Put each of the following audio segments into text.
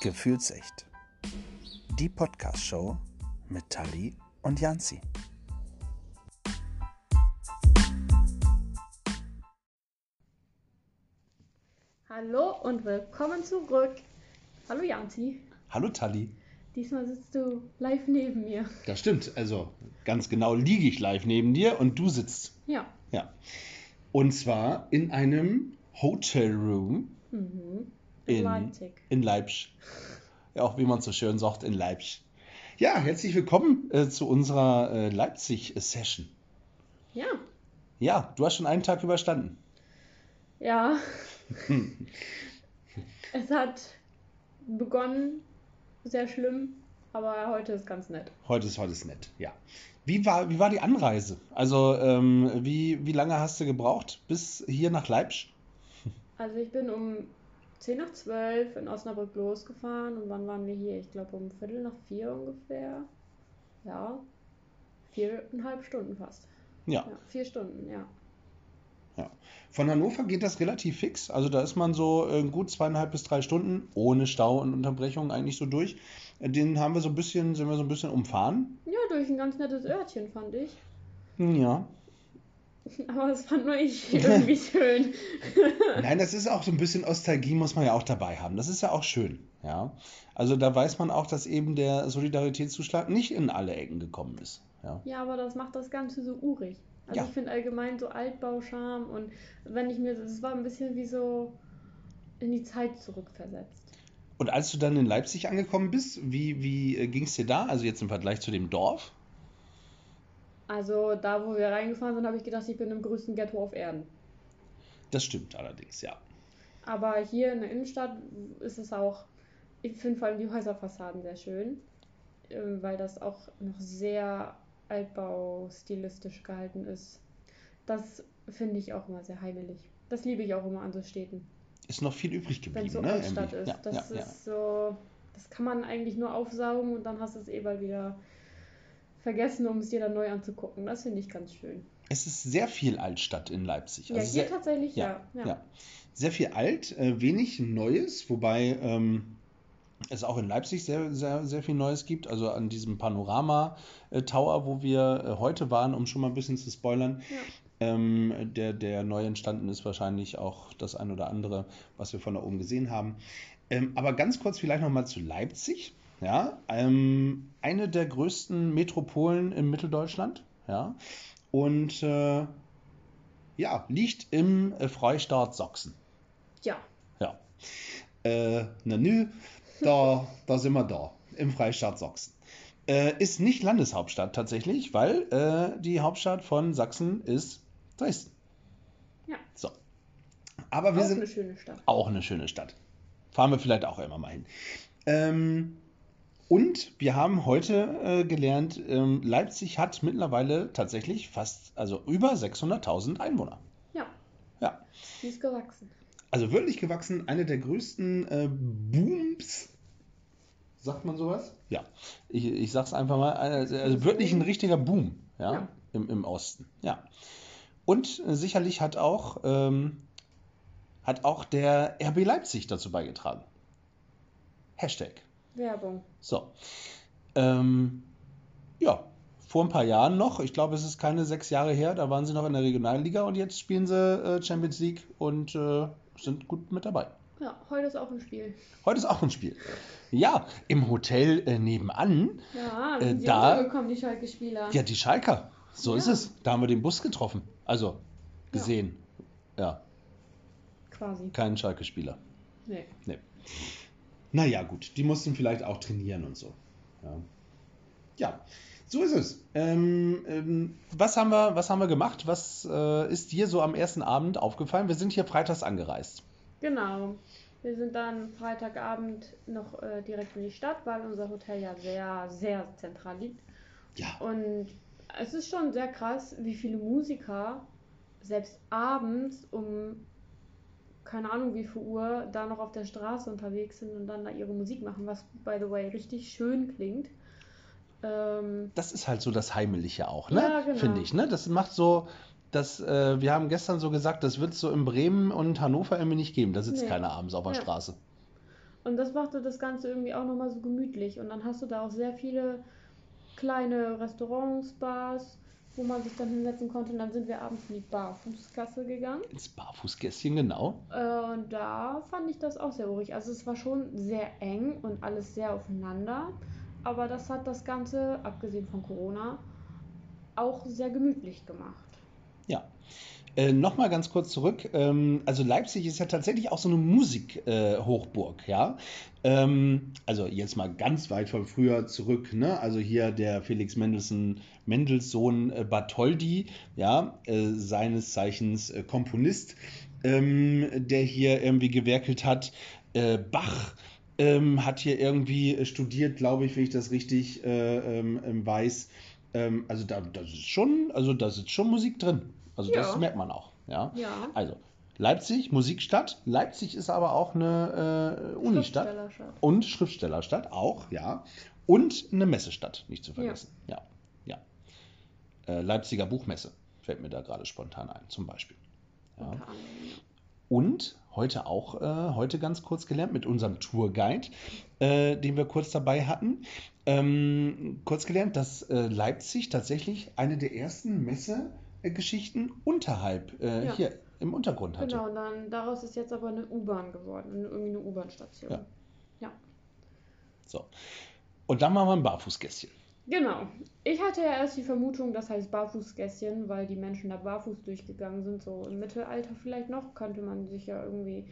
Gefühlsecht. Die Podcast-Show mit Tali und Janzi. Hallo und willkommen zurück. Hallo Janzi. Hallo Tali. Diesmal sitzt du live neben mir. Das stimmt. Also ganz genau liege ich live neben dir und du sitzt. Ja. Ja. Und zwar in einem Hotelroom Mhm. In, Leipzig. In Leipzig. Ja, auch wie man so schön sagt, in Leipzig. Ja, herzlich willkommen äh, zu unserer äh, Leipzig-Session. Ja. Ja, du hast schon einen Tag überstanden. Ja. es hat begonnen sehr schlimm, aber heute ist ganz nett. Heute ist heute ist nett, ja. Wie war, wie war die Anreise? Also, ähm, wie, wie lange hast du gebraucht bis hier nach Leipzig? Also ich bin um 10 nach 12 in Osnabrück losgefahren und wann waren wir hier? Ich glaube um Viertel nach vier ungefähr. Ja. Viereinhalb Stunden fast. Ja, Ja, vier Stunden, ja. ja. Von Hannover geht das relativ fix. Also da ist man so äh, gut zweieinhalb bis drei Stunden ohne Stau und Unterbrechung eigentlich so durch. Den haben wir so ein bisschen, sind wir so ein bisschen umfahren. Ja, durch ein ganz nettes Örtchen, fand ich. Ja. Aber das fand nur ich irgendwie schön. Nein, das ist auch so ein bisschen Nostalgie, muss man ja auch dabei haben. Das ist ja auch schön, ja. Also da weiß man auch, dass eben der Solidaritätszuschlag nicht in alle Ecken gekommen ist. Ja. Ja, aber das macht das Ganze so urig. Also Ja. ich finde allgemein so Altbauscham und wenn ich mir, das war ein bisschen wie so in die Zeit zurückversetzt. Und als du dann in Leipzig angekommen bist, wie, wie ging es dir da? Also jetzt im Vergleich zu dem Dorf? Also da, wo wir reingefahren sind, habe ich gedacht, ich bin im größten Ghetto auf Erden. Das stimmt allerdings, ja. Aber hier in der Innenstadt ist es auch, ich finde vor allem die Häuserfassaden sehr schön, ähm, weil das auch noch sehr altbaustilistisch gehalten ist. Das finde ich auch immer sehr heimelig. Das liebe ich auch immer an so Städten, Ist noch viel übrig wenn geblieben, es so ne? Altstadt ist. Ja, Das ja, ja. ist so, das kann man eigentlich nur aufsaugen und dann hast du es eh bald wieder vergessen, um es dir dann neu anzugucken. Das finde ich ganz schön. Es ist sehr viel Altstadt in Leipzig. Ja, Also hier sehr, tatsächlich ja, ja. ja. Sehr viel alt, äh, wenig Neues, wobei ähm, es auch in Leipzig sehr, sehr, sehr viel Neues gibt. Also an diesem Panorama-Tower, wo wir äh, heute waren, um schon mal ein bisschen zu spoilern. Ja. Ähm, der, der neu entstanden ist, wahrscheinlich auch das ein oder andere, was wir von da oben gesehen haben. Ähm, aber ganz kurz vielleicht nochmal zu Leipzig. Ja, ähm, eine der größten Metropolen in Mitteldeutschland. Ja, und äh, ja, liegt im äh, Freistaat Sachsen. Ja. Ja. Äh, na nü, da, da sind wir da, im Freistaat Sachsen. Äh, ist nicht Landeshauptstadt tatsächlich, weil äh, die Hauptstadt von Sachsen ist Dresden. Ja. So. Aber wir auch sind eine schöne Stadt. auch eine schöne Stadt. Fahren wir vielleicht auch immer mal hin. Ähm, und wir haben heute äh, gelernt, ähm, Leipzig hat mittlerweile tatsächlich fast, also über 600.000 Einwohner. Ja, Ja. die ist gewachsen. Also wirklich gewachsen, eine der größten äh, Booms. Sagt man sowas? Ja. Ich, ich sag's einfach mal. Also, also wirklich ein richtiger Boom, ja, Ja. Im, im Osten. Ja. Und äh, sicherlich hat auch, ähm, hat auch der RB Leipzig dazu beigetragen. Hashtag. Werbung. So. Ähm, ja, vor ein paar Jahren noch, ich glaube, es ist keine sechs Jahre her, da waren sie noch in der Regionalliga und jetzt spielen sie äh, Champions League und äh, sind gut mit dabei. Ja, heute ist auch ein Spiel. Heute ist auch ein Spiel. Ja, im Hotel äh, nebenan, Ja, Äh, sind sie da- untergekommen, die Schalke-Spieler. ja, die Schalker. So ist Ja. es. Da haben wir den Bus getroffen. Also, gesehen. Ja, Quasi. kein Schalke-Spieler. Nee. Nee. Naja, gut, die mussten vielleicht auch trainieren und so. Ja, ja so ist es. Ähm, ähm, was, haben wir, was haben wir gemacht? Was äh, ist dir so am ersten Abend aufgefallen? Wir sind hier freitags angereist. Genau. Wir sind dann Freitagabend noch äh, direkt in die Stadt, weil unser Hotel ja sehr, sehr zentral liegt. Ja, Und es ist schon sehr krass, wie viele Musiker selbst abends um keine Ahnung wie viel Uhr da noch auf der Straße unterwegs sind und dann da ihre Musik machen, was by the way richtig schön klingt. Ähm, das ist halt so das Heimelige auch, ne? Ja, genau. Finde ich, ne? Das macht so, das, äh, wir haben gestern so gesagt, das wird es so in Bremen und Hannover irgendwie nicht geben. Da sitzt Nee. keiner abends auf der Ja. Straße. Und das machte das Ganze irgendwie auch nochmal so gemütlich. Und dann hast du da auch sehr viele kleine Restaurants, Bars, wo man sich dann hinsetzen konnte. Und dann sind wir abends in die Barfußgasse gegangen. Ins Barfußgässchen, genau. Äh, und da fand ich das auch sehr urig. Also es war schon sehr eng und alles sehr aufeinander. Aber das hat das Ganze, abgesehen von Corona, auch sehr gemütlich gemacht. Ja. Äh, Nochmal ganz kurz zurück. Ähm, also Leipzig ist ja tatsächlich auch so eine Musikhochburg, äh, ja. Ähm, also jetzt mal ganz weit von früher zurück, ne? Also hier der Felix Mendelssohn, Mendelssohn äh, Bartholdy, ja, äh, seines Zeichens äh, Komponist, ähm, der hier irgendwie gewerkelt hat. Äh, Bach ähm, hat hier irgendwie studiert, glaube ich, wenn ich das richtig ähm, weiß. Ähm, also da, das ist schon, also da ist schon Musik drin. Also Ja. das merkt man auch. Ja. Ja. Also Leipzig, Musikstadt. Leipzig ist aber auch eine äh, Unistadt und Schriftstellerstadt auch, ja. Und eine Messestadt, nicht zu vergessen. Ja, ja. Äh, Leipziger Buchmesse fällt mir da gerade spontan ein, zum Beispiel. Ja. Und heute auch, äh, heute ganz kurz gelernt mit unserem Tourguide, äh, den wir kurz dabei hatten. Ähm, kurz gelernt, dass äh, Leipzig tatsächlich eine der ersten Messegeschichten unterhalb, äh, Ja. hier im Untergrund hatte. Genau, und dann daraus ist jetzt aber eine U-Bahn geworden, eine- irgendwie eine U-Bahn-Station. Ja. ja. So. Und dann machen wir ein Barfußgässchen. Genau. Ich hatte ja erst die Vermutung, das heißt Barfußgässchen, weil die Menschen da barfuß durchgegangen sind, so im Mittelalter vielleicht noch, könnte man sich ja irgendwie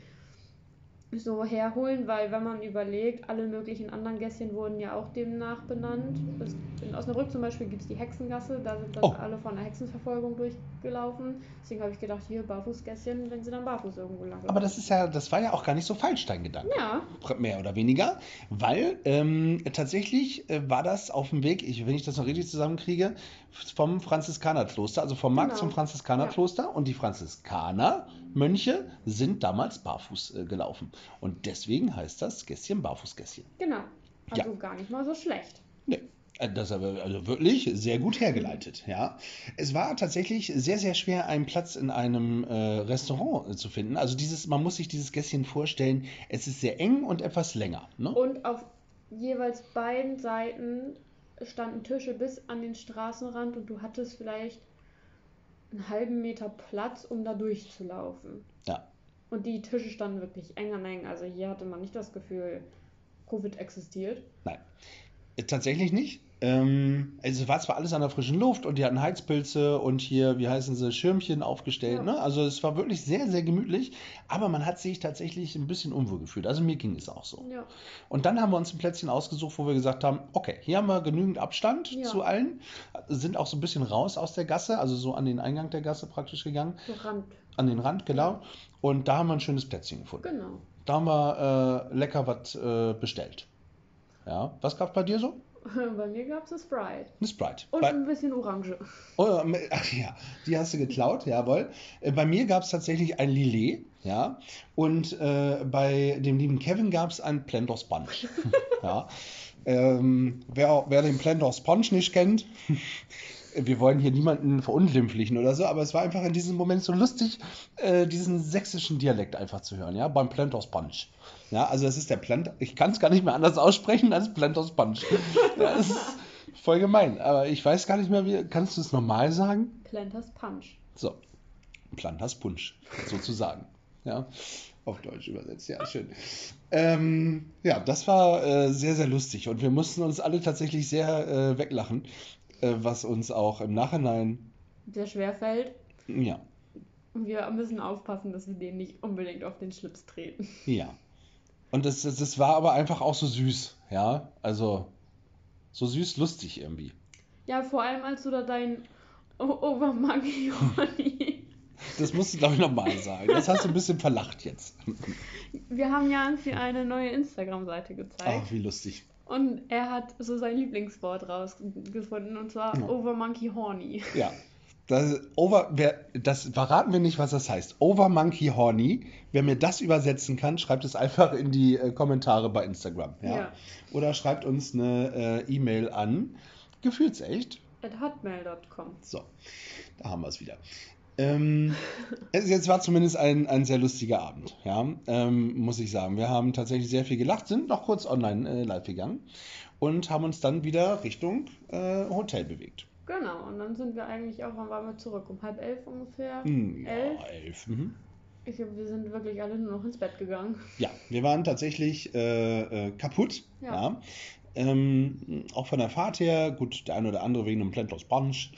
so herholen, weil wenn man überlegt, alle möglichen anderen Gässchen wurden ja auch demnach benannt. Es, in Osnabrück zum Beispiel gibt es die Hexengasse, da sind dann Oh. alle von der Hexenverfolgung durchgelaufen. Deswegen habe ich gedacht, hier Barfußgässchen, wenn sie dann barfuß irgendwo lang Aber das ist ja, das war ja auch gar nicht so falsch, dein Gedanke. Ja, mehr oder weniger, weil ähm, tatsächlich äh, war das auf dem Weg, ich, wenn ich das noch richtig zusammenkriege, vom Franziskanerkloster, also vom Markt Genau. zum Franziskanerkloster und die Franziskaner-Mönche sind damals barfuß äh, gelaufen. Und deswegen heißt das Gässchen Barfußgässchen. genau. Ja. Also gar nicht mal so schlecht. Nee. äh, Das ist aber also wirklich sehr gut hergeleitet, ja. Es war tatsächlich sehr, sehr schwer, einen Platz in einem äh, Restaurant äh, zu finden. Also dieses, man muss sich dieses Gässchen vorstellen, es ist sehr eng und etwas länger. Ne? Und auf jeweils beiden Seiten standen Tische bis an den Straßenrand und du hattest vielleicht einen halben Meter Platz, um da durchzulaufen. Ja. Und die Tische standen wirklich eng an eng. Also hier hatte man nicht das Gefühl, Covid existiert. Nein, Äh, tatsächlich nicht. Ähm, also es war zwar alles an der frischen Luft und die hatten Heizpilze und hier, wie heißen sie, Schirmchen aufgestellt. Ja. Ne? Also es war wirklich sehr, sehr gemütlich, aber man hat sich tatsächlich ein bisschen unwohl gefühlt. Also mir ging es auch so. Ja. Und dann haben wir uns ein Plätzchen ausgesucht, wo wir gesagt haben, okay, hier haben wir genügend Abstand Ja. zu allen, sind auch so ein bisschen raus aus der Gasse, also so an den Eingang der Gasse praktisch gegangen, So Rand. an den Rand, genau. Und da haben wir ein schönes Plätzchen gefunden. Genau. Da haben wir äh, lecker was äh, bestellt. Ja, was gab's bei dir so? Bei mir gab es eine Sprite. Eine Sprite. Und Bei, ein bisschen Orange. oh, ach ja, die hast du geklaut, jawohl. Äh, Bei mir gab es tatsächlich ein Lillet, ja. Und äh, bei dem lieben Kevin gab es ein Plendor Sponge. ja. Ähm, wer, wer den Plendor Sponge nicht kennt, wir wollen hier niemanden verunglimpflichen oder so, aber es war einfach in diesem Moment so lustig, äh, diesen sächsischen Dialekt einfach zu hören, ja, beim Plendor Sponge. Ja, also es ist der Plent, ich kann es gar nicht mehr anders aussprechen als Sponge. Ja, das ist voll gemein, aber ich weiß gar nicht mehr, wie, kannst du es normal sagen? Planters Punch. So, Planters Punsch, sozusagen. Ja, auf Deutsch übersetzt, ja, schön. Ähm, ja, das war äh, sehr, sehr lustig und wir mussten uns alle tatsächlich sehr äh, weglachen, äh, was uns auch im Nachhinein, Sehr schwer fällt. ja, wir müssen aufpassen, dass wir denen nicht unbedingt auf den Schlips treten. ja. Und das, das, das war aber einfach auch so süß, ja, also so süß lustig irgendwie. Ja, vor allem als du da dein O- Overmonkey Honey. Das musst du, glaube ich, nochmal sagen. Das hast du ein bisschen verlacht jetzt. Wir haben Janzi eine neue Instagram-Seite gezeigt. Ach, wie lustig. Und er hat so sein Lieblingswort rausgefunden, und zwar Ja. Overmonkey Horny. Ja. Das, over, wer, das verraten wir nicht, was das heißt. Over Monkey Horny. Wer mir das übersetzen kann, schreibt es einfach in die äh, Kommentare bei Instagram. Ja? Ja. Oder schreibt uns eine äh, E-Mail an. Gefühlsecht. At hotmail.com. So, da haben wir es wieder. Ähm, es jetzt war zumindest ein, ein sehr lustiger Abend, ja, ähm, muss ich sagen. Wir haben tatsächlich sehr viel gelacht, sind noch kurz online äh, live gegangen und haben uns dann wieder Richtung äh, Hotel bewegt. Genau, und dann sind wir eigentlich auch, wann waren wir zurück? Um halb elf ungefähr? Hm, ja, Elf? elf. Mhm. Ich glaube, wir sind wirklich alle nur noch ins Bett gegangen. Ja, wir waren tatsächlich äh, äh, kaputt. Ja. Ja. Ähm, auch von der Fahrt her, gut, der eine oder andere wegen einem Plantos Punch,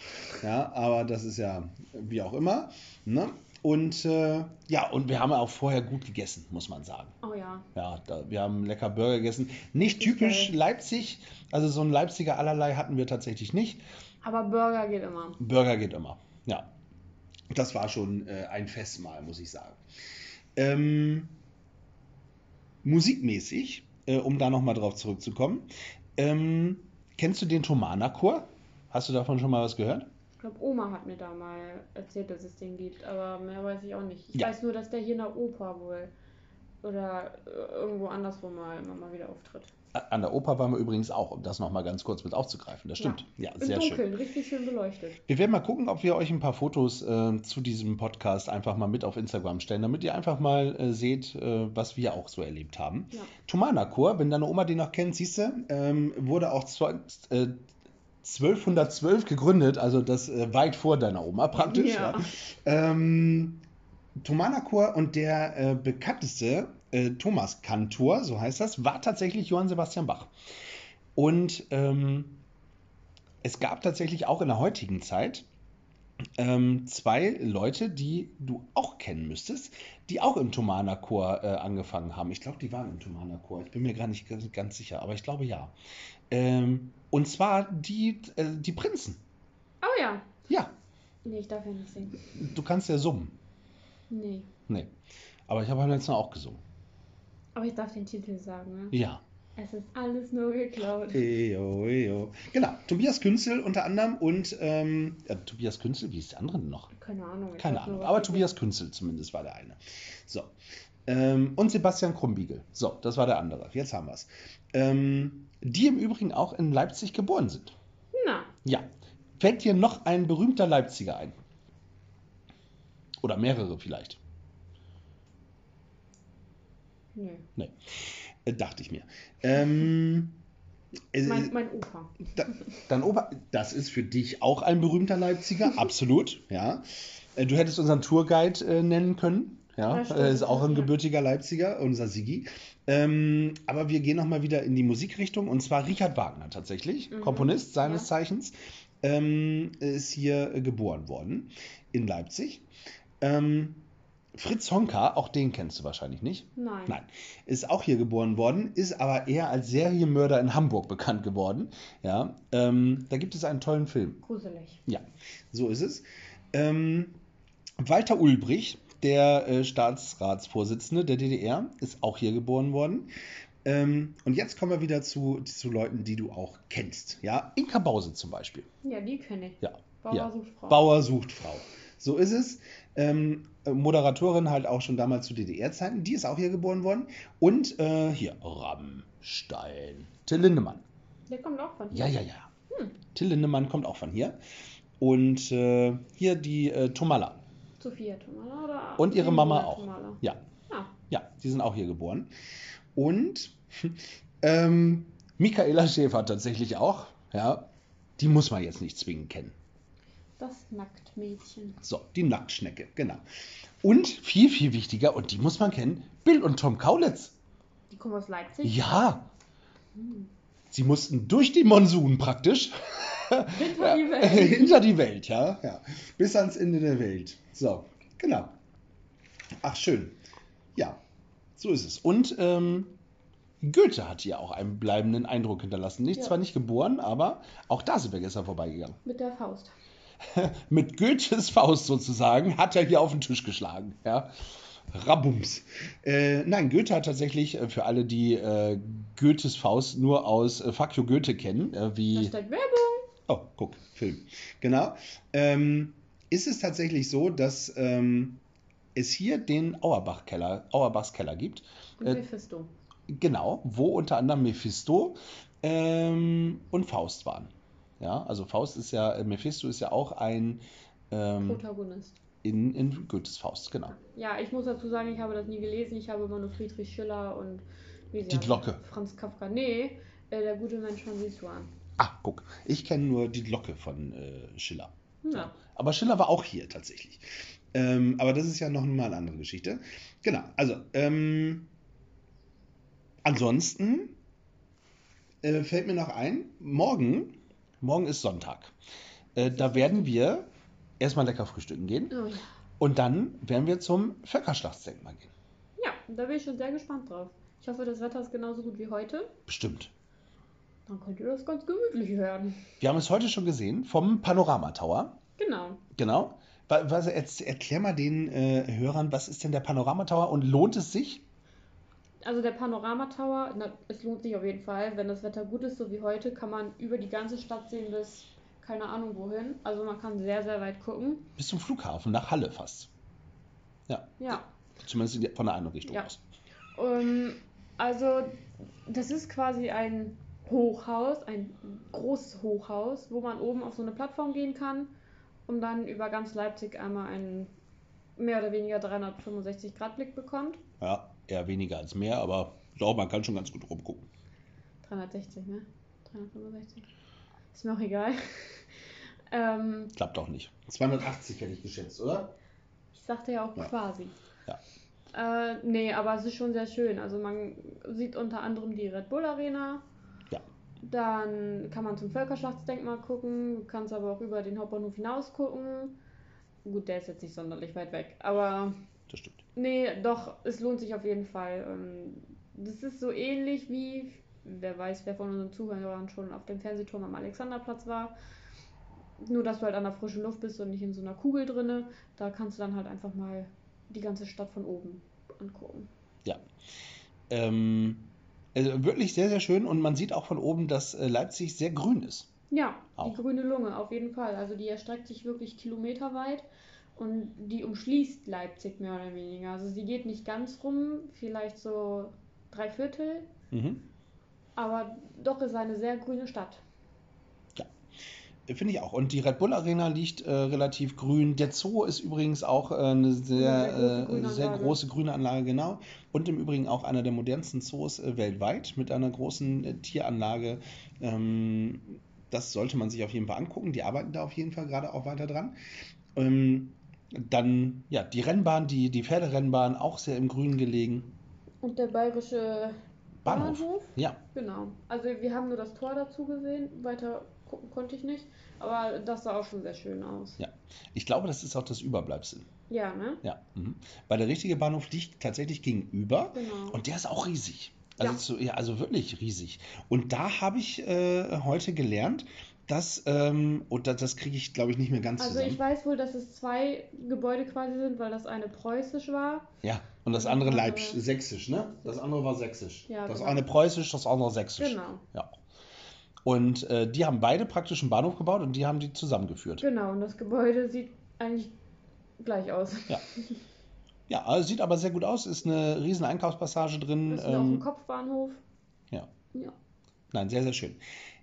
ja, aber das ist ja wie auch immer. Ne? Und äh, ja, und wir haben auch vorher gut gegessen, muss man sagen. Oh ja. Ja, da, wir haben lecker Burger gegessen. Nicht typisch geil. Leipzig, also so ein Leipziger allerlei hatten wir tatsächlich nicht. Aber Burger geht immer. Burger geht immer. Ja. Das war schon äh, ein Festmahl, muss ich sagen. Ähm, musikmäßig, äh, um da nochmal drauf zurückzukommen, ähm, kennst du den Thomana-Chor? Hast du davon schon mal was gehört? Ich glaube, Oma hat mir da mal erzählt, dass es den gibt, aber mehr weiß ich auch nicht. Ich Ja. weiß nur, dass der hier in der Oper wohl oder äh, irgendwo anderswo mal immer mal wieder auftritt. An der Oper waren wir übrigens auch, um das nochmal ganz kurz mit aufzugreifen. Das stimmt. Ja, Im sehr schön. Dunkeln, richtig schön beleuchtet. Wir werden mal gucken, ob wir euch ein paar Fotos äh, zu diesem Podcast einfach mal mit auf Instagram stellen, damit ihr einfach mal äh, seht, äh, was wir auch so erlebt haben. Ja. Thomana Chor, wenn deine Oma den noch kennt, siehst du, ähm, wurde auch zwa- äh, 1212 gegründet, also das äh, weit vor deiner Oma praktisch. Ja. Ja. Ähm, Thomana Chor und der äh, bekannteste äh, Thomas Kantor, so heißt das, war tatsächlich Johann Sebastian Bach. Und ähm, es gab tatsächlich auch in der heutigen Zeit ähm, zwei Leute, die du auch kennen müsstest, die auch im Thomana Chor äh, angefangen haben. Ich glaube, die waren im Thomana Chor. Ich bin mir gar nicht ganz, ganz sicher, aber ich glaube ja. Ähm, und zwar die, äh, die Prinzen. Oh ja. Ja, Nee, ich darf ja nicht singen. du kannst ja summen. Nee. Nee. Aber ich habe beim letzten Mal auch gesungen. Aber ich darf den Titel sagen, ne? Ja. Es ist alles nur geklaut. Eyo, eyo. Genau, Tobias Künzel unter anderem und ähm, ja, Tobias Künzel, wie ist der andere denn noch? Keine Ahnung. Keine Ahnung, aber Tobias Künzel zumindest war der eine. So. Ähm, und Sebastian Krumbiegel. So, das war der andere. Jetzt haben wir es. Ähm, die im Übrigen auch in Leipzig geboren sind. sind. Na, Ja. Fällt dir noch ein berühmter Leipziger ein? Oder mehrere vielleicht. nö. Äh, dachte ich mir. Ähm, äh, Mein, mein Opa. Da, dann Opa, das ist für dich auch ein berühmter Leipziger, absolut, ja. Äh, Du hättest unseren Tourguide äh, nennen können, ja. Ja, Äh, ist auch ein gebürtiger Leipziger, unser Sigi. Ähm, aber wir gehen nochmal wieder in die Musikrichtung und zwar Richard Wagner tatsächlich, Mhm, Komponist seines ja. Zeichens, ähm, ist hier äh, geboren worden in Leipzig. Ähm, Fritz Honka, auch den kennst du wahrscheinlich nicht. Nein. Nein, ist auch hier geboren worden, ist aber eher als Serienmörder in Hamburg bekannt geworden. Ja, ähm, da gibt es einen tollen Film. Gruselig. Ja, so ist es. Ähm, Walter Ulbrich, der äh, Staatsratsvorsitzende der DDR, ist auch hier geboren worden. Ähm, und jetzt kommen wir wieder zu, zu Leuten, die du auch kennst. Ja, Inka Bause zum Beispiel. Ja, die kenne ich. Ja, Bauer ja. sucht Frau. Bauer sucht Frau. So ist es. Ähm, Moderatorin halt auch schon damals zu DDR-Zeiten. Die ist auch hier geboren worden. Und äh, hier, Rammstein. Till Lindemann. Der kommt auch von Ja, hier. ja, ja. Till Lindemann kommt auch von hier. Und äh, hier die äh, Tomala. Sophia Tomala oder? Und ihre Mama auch. Tomala? Ja, Ah, ja, die sind auch hier geboren. Und ähm, Michaela Schäfer tatsächlich auch. Ja, die muss man jetzt nicht zwingend kennen. Das Nacktmädchen. So, die Nacktschnecke, genau. Und viel, viel wichtiger, und die muss man kennen, Bill und Tom Kaulitz. Die kommen aus Leipzig. Ja, Hm. sie mussten durch die Monsun praktisch Hinter die Welt. hinter die Welt, ja, ja, bis ans Ende der Welt. So, genau. Ach, schön. Ja, so ist es. Und ähm, Goethe hat hier auch einen bleibenden Eindruck hinterlassen. Nicht Ja. zwar nicht geboren, aber auch da sind wir gestern vorbeigegangen. Mit der Faust. mit Goethes Faust sozusagen hat er hier auf den Tisch geschlagen. Ja. Rabums. Äh, nein, Goethe hat tatsächlich, äh, für alle, die äh, Goethes Faust nur aus äh, Fuck you Goethe kennen, äh, wie. steht Werbung. Oh, guck, Film. Genau. Ähm, ist es tatsächlich so, dass ähm, es hier den Auerbach-Keller, Auerbachs Keller gibt. Und Äh, Mephisto. Genau, wo unter anderem Mephisto ähm, und Faust waren. Ja, also Faust ist ja, Mephisto ist ja auch ein ähm, Protagonist. In, in Goethes Faust, genau. Ja, ich muss dazu sagen, ich habe das nie gelesen. Ich habe immer nur Friedrich Schiller und wie Die Glocke. Franz Kafka. Nee, äh, der gute Mensch von Sichuan. Ah, guck. Ich kenne nur die Glocke von äh, Schiller. Ja. Aber Schiller war auch hier tatsächlich. Ähm, aber das ist ja noch mal eine andere Geschichte. Genau, also ähm, ansonsten äh, fällt mir noch ein, morgen, morgen ist Sonntag. Äh, da werden wir erstmal lecker frühstücken gehen Oh, ja. und dann werden wir zum Völkerschlachtsdenkmal gehen. ja, da bin ich schon sehr gespannt drauf. Ich hoffe, das Wetter ist genauso gut wie heute. Bestimmt. Dann könnt ihr das ganz gemütlich hören. Wir haben es heute schon gesehen vom Panorama Tower. Genau. Genau. Wa- Was, erklär mal den äh, Hörern, was ist denn der Panorama Tower und lohnt es sich? Also der Panorama-Tower, na, es lohnt sich auf jeden Fall. Wenn das Wetter gut ist, so wie heute, kann man über die ganze Stadt sehen bis keine Ahnung wohin. Also man kann sehr, sehr weit gucken. Bis zum Flughafen, nach Halle fast. Ja, Ja. zumindest von der einen Richtung Ja. aus. Ähm, also das ist quasi ein Hochhaus, ein großes Hochhaus, wo man oben auf so eine Plattform gehen kann und dann über ganz Leipzig einmal einen mehr oder weniger 365 Grad Blick bekommt. Ja, eher weniger als mehr, aber doch, man kann schon ganz gut rumgucken. 360, ne? 365. Ist mir auch egal. ähm, Klappt auch nicht. 280 hätte ich geschätzt, oder? ich sagte ja auch Ja. quasi. Ja. Äh, nee, aber es ist schon sehr schön. Also man sieht unter anderem die Red Bull Arena. Ja. Dann kann man zum Völkerschlachtsdenkmal gucken. Du kannst aber auch über den Hauptbahnhof hinaus gucken. Gut, der ist jetzt nicht sonderlich weit weg. Aber Das stimmt. Nee, doch, es lohnt sich auf jeden Fall. Ähm, Das ist so ähnlich wie, wer weiß, wer von unseren Zuhörern schon auf dem Fernsehturm am Alexanderplatz war. Nur, dass du halt an der frischen Luft bist und nicht in so einer Kugel drinne. Da kannst du dann halt einfach mal die ganze Stadt von oben angucken. Ähm, also wirklich sehr, sehr schön und man sieht auch von oben, dass äh, Leipzig sehr grün ist. Ja, Auch. die grüne Lunge, auf jeden Fall. Also die erstreckt sich wirklich kilometerweit und die umschließt Leipzig mehr oder weniger. Also sie geht nicht ganz rum, vielleicht so drei Viertel, Mhm. aber doch ist eine sehr grüne Stadt. Finde ich auch. Und die Red Bull Arena liegt äh, relativ grün. Der Zoo ist übrigens auch äh, eine sehr, Eine sehr große äh, Grünanlage. sehr große grüne Anlage, genau. Und im Übrigen auch einer der modernsten Zoos äh, weltweit mit einer großen äh, Tieranlage. Ähm, das sollte man sich auf jeden Fall angucken. Die arbeiten da auf jeden Fall gerade auch weiter dran. Ähm, dann, ja, die Rennbahn, die, die Pferderennbahn, auch sehr im Grün gelegen. Und der bayerische Bahnhof. Bahnhof? Ja, Genau. Also wir haben nur das Tor dazu gesehen, weiter gucken konnte ich nicht, aber das sah auch schon sehr schön aus. Ja. ich glaube, das ist auch das Überbleibsel. Ja, ne? Ja, mhm. weil der richtige Bahnhof liegt tatsächlich gegenüber. Genau. Und der ist auch riesig. Also, Ja. zu, ja, also wirklich riesig. Und da habe ich äh, heute gelernt, dass, ähm, und das, das kriege ich, glaube ich, nicht mehr ganz Also zusammen. ich weiß wohl, dass es zwei Gebäude quasi sind, weil das eine preußisch war. ja, und das andere das Leipzig, sächsisch, ne? Das andere war sächsisch. Ja, das genau. eine preußisch, das andere sächsisch. Genau. Ja. Und äh, die haben beide praktisch einen Bahnhof gebaut und die haben die zusammengeführt. Genau, und das Gebäude sieht eigentlich gleich aus. Ja, also sieht aber sehr gut aus. Ist eine riesen Einkaufspassage drin. Das ist auch ein Ähm, Kopfbahnhof. ja. Ja. nein, sehr, sehr schön.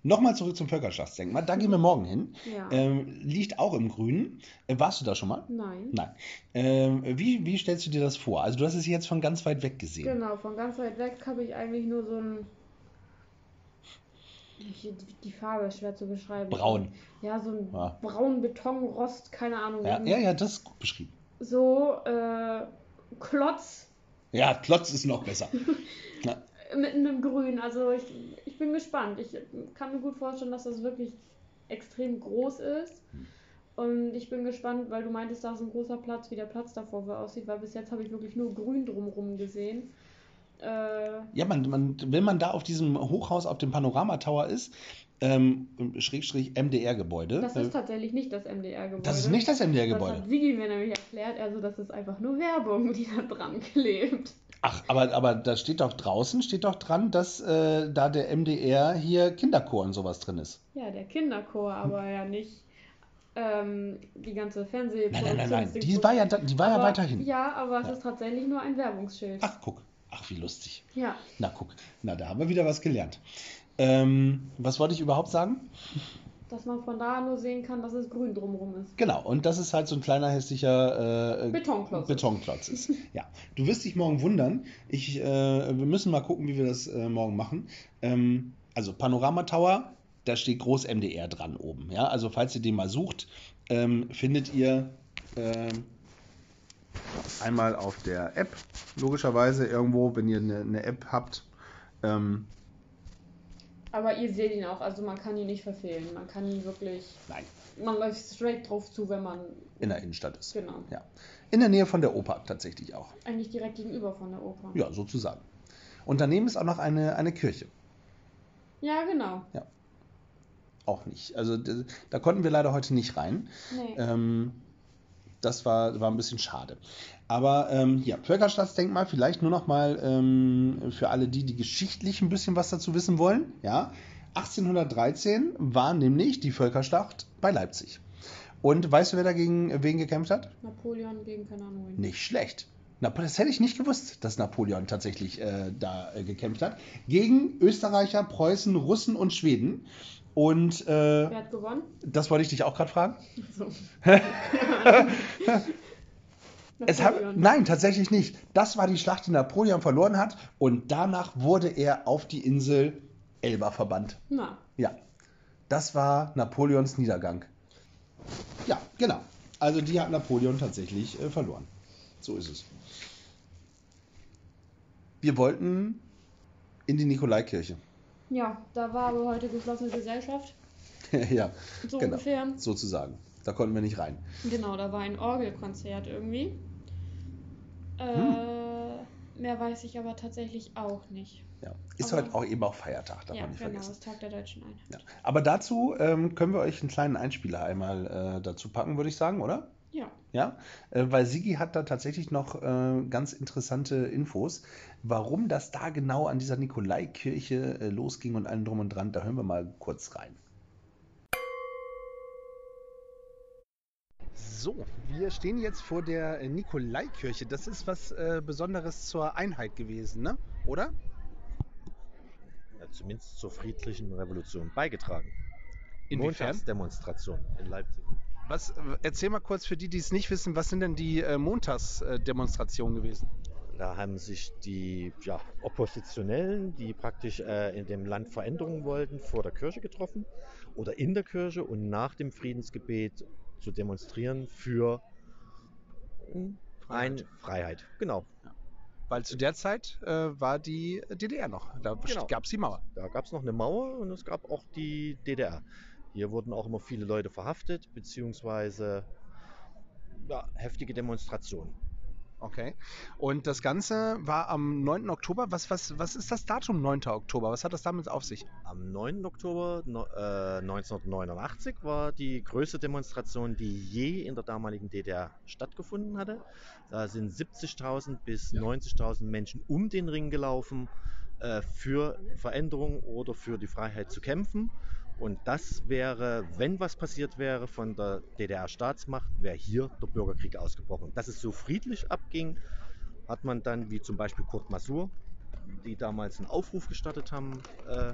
Nochmal zurück zum Völkerschlachtsdenkmal. Da gehen wir morgen hin. Ja. Ähm, liegt auch im Grünen. Äh, warst du da schon mal? Nein. Nein. Ähm, wie, wie stellst du dir das vor? Also du hast es jetzt von ganz weit weg gesehen. Genau, von ganz weit weg habe ich eigentlich nur so ein. Die, Farbe ist schwer zu beschreiben. Braun. Ja, so ein Ja. braun Betonrost, keine Ahnung. Ja, ja, ja, das ist gut beschrieben. So, äh, Klotz Ja, Klotz ist noch besser. Ja, mitten im Grün. Also ich, ich bin gespannt. Ich kann mir gut vorstellen, dass das wirklich extrem groß ist. Und ich bin gespannt, weil du meintest, da ist ein großer Platz, wie der Platz davor aussieht, weil bis jetzt habe ich wirklich nur Grün drumherum gesehen. Äh, ja man, man, wenn man da auf diesem Hochhaus auf dem Panorama Tower ist, ähm, Schrägstrich MDR-Gebäude. das äh, ist tatsächlich nicht das MDR-Gebäude. das ist nicht das Das MDR-Gebäude. hat Sigi mir nämlich erklärt, also das ist einfach nur Werbung, die da dran klebt. Ach, aber, aber da steht doch draußen, steht doch dran, dass äh, da der MDR hier Kinderchor und sowas drin ist. Ja, der Kinderchor, aber ja nicht ähm, die ganze Nein, Fernsehproduktion. nein, nein, nein. Die war ja, da- die war ja Aber- weiterhin. Ja, aber es Ja. ist tatsächlich nur ein Werbungsschild. Ach, guck. Ach, wie lustig. Ja, Na, guck. Na, da haben wir wieder was gelernt. Ähm, was wollte ich überhaupt sagen? Dass man von da nur sehen kann, dass es grün drumherum ist. Genau, und das ist halt so ein kleiner hässlicher äh, Betonklotz. Betonklotz ist. ja, du wirst dich morgen wundern. Ich, äh, wir müssen mal gucken, wie wir das äh, morgen machen. Ähm, also Panorama Tower, da steht groß MDR dran oben. Ja, also falls ihr den mal sucht, ähm, findet ihr ähm, einmal auf der App, logischerweise irgendwo, wenn ihr eine, eine App habt. Aber ihr seht ihn auch, also man kann ihn nicht verfehlen. Man kann ihn wirklich. nein, Man läuft straight drauf zu, wenn man. in der Innenstadt ist. Genau. Ja. In der Nähe von der Oper tatsächlich auch. Eigentlich direkt gegenüber von der Oper. Ja, sozusagen. Und daneben ist auch noch eine, eine Kirche. Ja, genau. Auch nicht. Also da konnten wir leider heute nicht rein. Nee. Ähm, das war, war ein bisschen schade. Aber ähm, ja, Völkerstaatsdenkmal, vielleicht nur noch mal ähm, für alle die, die geschichtlich ein bisschen was dazu wissen wollen. Ja, 1813 war nämlich die Völkerschlacht bei Leipzig. Und weißt du, wer dagegen wen gekämpft hat? Napoleon gegen keine Ahnung. Nicht schlecht. Na, das hätte ich nicht gewusst, dass Napoleon tatsächlich äh, da äh, gekämpft hat. Gegen Österreicher, Preußen, Russen und Schweden. Und äh, Wer hat gewonnen? das wollte ich dich auch gerade fragen. So. Es Napoleon. nein, tatsächlich nicht. Das war die Schlacht, die Napoleon verloren hat. Und danach wurde er auf die Insel Elba verbannt. Na, Ja, das war Napoleons Niedergang. Ja, genau. Also die hat Napoleon tatsächlich äh, verloren. So ist es. Wir wollten in die Nikolaikirche. Ja, da war aber heute geschlossene Gesellschaft. ja, So Genau. ungefähr. sozusagen. Da konnten wir nicht rein. Genau, da war ein Orgelkonzert irgendwie. Äh, Hm. Mehr weiß ich aber tatsächlich auch nicht. Ja. Ist Aber- heute auch eben auch Feiertag, darf ja, man nicht genau, vergessen. das Tag der Deutschen Einheit. Ja. Aber dazu ähm, können wir euch einen kleinen Einspieler einmal äh, dazu packen, würde ich sagen, oder? Ja. Ja, äh, weil Sigi hat da tatsächlich noch äh, ganz interessante Infos, warum das da genau an dieser Nikolaikirche äh, losging und allem drum und dran. Da hören wir mal kurz rein. So, wir stehen jetzt vor der Nikolaikirche. Das ist was äh, Besonderes zur Einheit gewesen, ne? Oder? ja, zumindest zur friedlichen Revolution beigetragen. Inwiefern? Montagsdemonstration in Leipzig. Was, erzähl mal kurz für die, die es nicht wissen, was sind denn die äh, Montagsdemonstrationen gewesen? Da haben sich die ja, Oppositionellen, die praktisch äh, in dem Land Veränderungen wollten, vor der Kirche getroffen oder in der Kirche und nach dem Friedensgebet zu demonstrieren für Freiheit. Freiheit. Genau. Weil zu der Zeit äh, war die DDR noch. Da Genau. gab es die Mauer. Da gab es noch eine Mauer und es gab auch die DDR. Hier wurden auch immer viele Leute verhaftet, beziehungsweise ja, heftige Demonstrationen. Okay. Und das Ganze war am 9. Oktober. Was, was, was ist das Datum 9. Oktober? Was hat das damit auf sich? Am 9. Oktober no, äh, 1989 war die größte Demonstration, die je in der damaligen DDR stattgefunden hatte. Da sind 70.000 bis 90.000 Menschen um den Ring gelaufen, äh, für Veränderung oder für die Freiheit zu kämpfen. Und das wäre, wenn was passiert wäre von der DDR-Staatsmacht, wäre hier der Bürgerkrieg ausgebrochen. Dass es so friedlich abging, hat man dann, wie zum Beispiel Kurt Masur, die damals einen Aufruf gestartet haben, äh,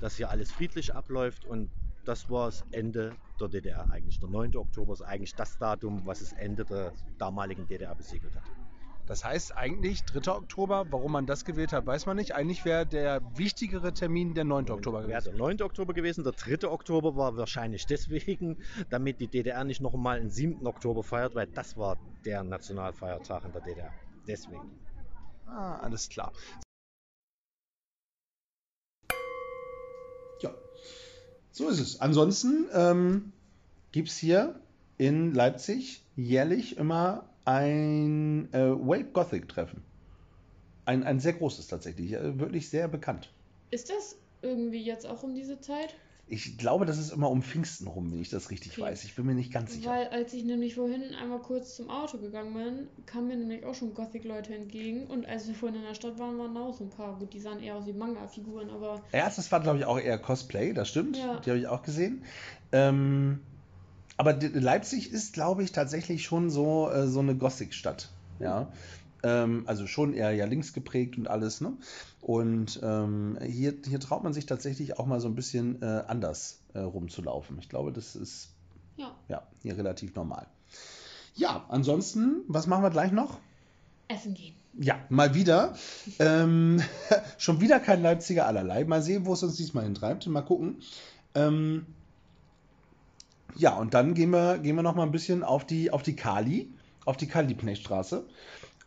dass hier alles friedlich abläuft. Und das war das Ende der DDR eigentlich. Der 9. Oktober ist eigentlich das Datum, was das Ende der damaligen DDR besiegelt hat. Das heißt eigentlich 3. Oktober. Warum man das gewählt hat, weiß man nicht. Eigentlich wäre der wichtigere Termin der 9. Oktober Wäre gewesen. der 9. Oktober gewesen. Der 3. Oktober war wahrscheinlich deswegen, damit die DDR nicht nochmal den 7. Oktober feiert, weil das war der Nationalfeiertag in der DDR. Deswegen. Ah, alles klar. Ja, so ist es. Ansonsten ähm, gibt es hier in Leipzig jährlich immer ein äh, Wave Gothic Treffen. Ein, ein sehr großes tatsächlich, äh, wirklich sehr bekannt. Ist das irgendwie jetzt auch um diese Zeit? Ich glaube, das ist immer um Pfingsten rum, wenn ich das richtig Okay. weiß. Ich bin mir nicht ganz sicher. Weil als ich nämlich vorhin einmal kurz zum Auto gegangen bin, kamen mir nämlich auch schon Gothic-Leute entgegen. Und als wir vorhin in der Stadt waren, waren auch so ein paar. Gut, die sahen eher aus wie Manga-Figuren, aber Ja, das war, glaube ich, auch eher Cosplay, das stimmt. Ja. Die habe ich auch gesehen. Ähm, aber Leipzig ist, glaube ich, tatsächlich schon so, äh, so eine Gothic-Stadt. Ja. Ähm, also schon eher ja links geprägt und alles. Ne? Und ähm, hier, hier traut man sich tatsächlich auch mal so ein bisschen äh, anders äh, rumzulaufen. Ich glaube, das ist Ja. ja hier relativ normal. Ja, ansonsten, was machen wir gleich noch? Essen gehen. Ja, mal wieder. ähm, schon wieder kein Leipziger allerlei. Mal sehen, wo es uns diesmal hintreibt. Mal gucken. Ähm, ja, und dann gehen wir, gehen wir noch mal ein bisschen auf die, auf die Kali, auf die Kali-Liebknecht-Straße.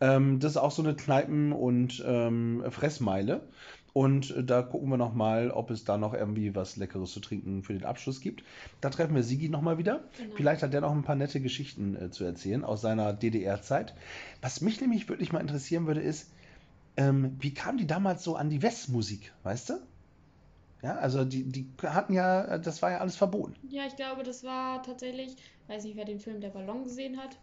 Ähm, das ist auch so eine Kneipen- und ähm, Fressmeile. Und äh, da gucken wir noch mal, ob es da noch irgendwie was Leckeres zu trinken für den Abschluss gibt. Da treffen wir Sigi noch mal wieder. Genau. Vielleicht hat der noch ein paar nette Geschichten äh, zu erzählen aus seiner DDR-Zeit. Was mich nämlich wirklich mal interessieren würde, ist, ähm, wie kam die damals so an die Westmusik, weißt du? Ja, also die, die hatten ja, das war ja alles verboten. Ja, ich glaube, das war tatsächlich, weiß nicht, wer den Film Der Ballon gesehen hat.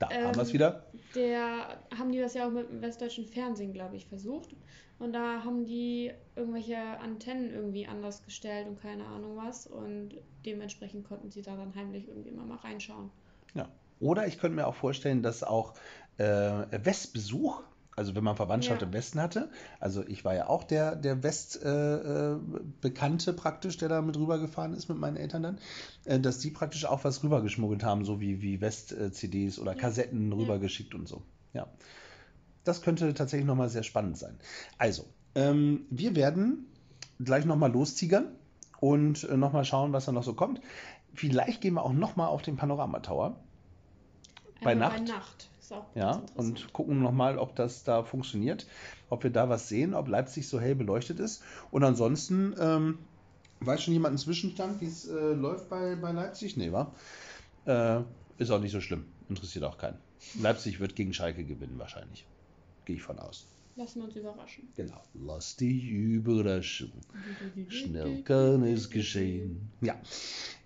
Da Ähm, haben wir es wieder. Der haben die das ja auch mit dem westdeutschen Fernsehen, glaube ich, versucht. Und da haben die irgendwelche Antennen irgendwie anders gestellt und keine Ahnung was. Und dementsprechend konnten sie da dann heimlich irgendwie immer mal reinschauen. Ja. Oder ich könnte mir auch vorstellen, dass auch äh, Westbesuch, also wenn man Verwandtschaft Ja. im Westen hatte, also ich war ja auch der, der West-Bekannte äh, Bekannte praktisch, der da mit rübergefahren ist mit meinen Eltern dann, äh, dass die praktisch auch was rübergeschmuggelt haben, so wie, wie West-CDs oder Ja. Kassetten Ja. rübergeschickt und so. Ja. Das könnte tatsächlich nochmal sehr spannend sein. Also, ähm, wir werden gleich nochmal lostigern und äh, nochmal schauen, was da noch so kommt. Vielleicht gehen wir auch nochmal auf den Panorama-Tower. Bei Einmal Nacht? Bei Nacht. Auch Ja, und gucken nochmal, ob das da funktioniert, ob wir da was sehen, ob Leipzig so hell beleuchtet ist. Und ansonsten, ähm, weiß schon jemand einen Zwischenstand, wie es äh, läuft bei, bei Leipzig? Nee, wa? Äh, ist auch nicht so schlimm. Interessiert auch keinen. Leipzig wird gegen Schalke gewinnen, wahrscheinlich. Gehe ich von aus. Lassen wir uns überraschen. Genau. Lass dich überraschen. Schnell kann es geschehen. Ja.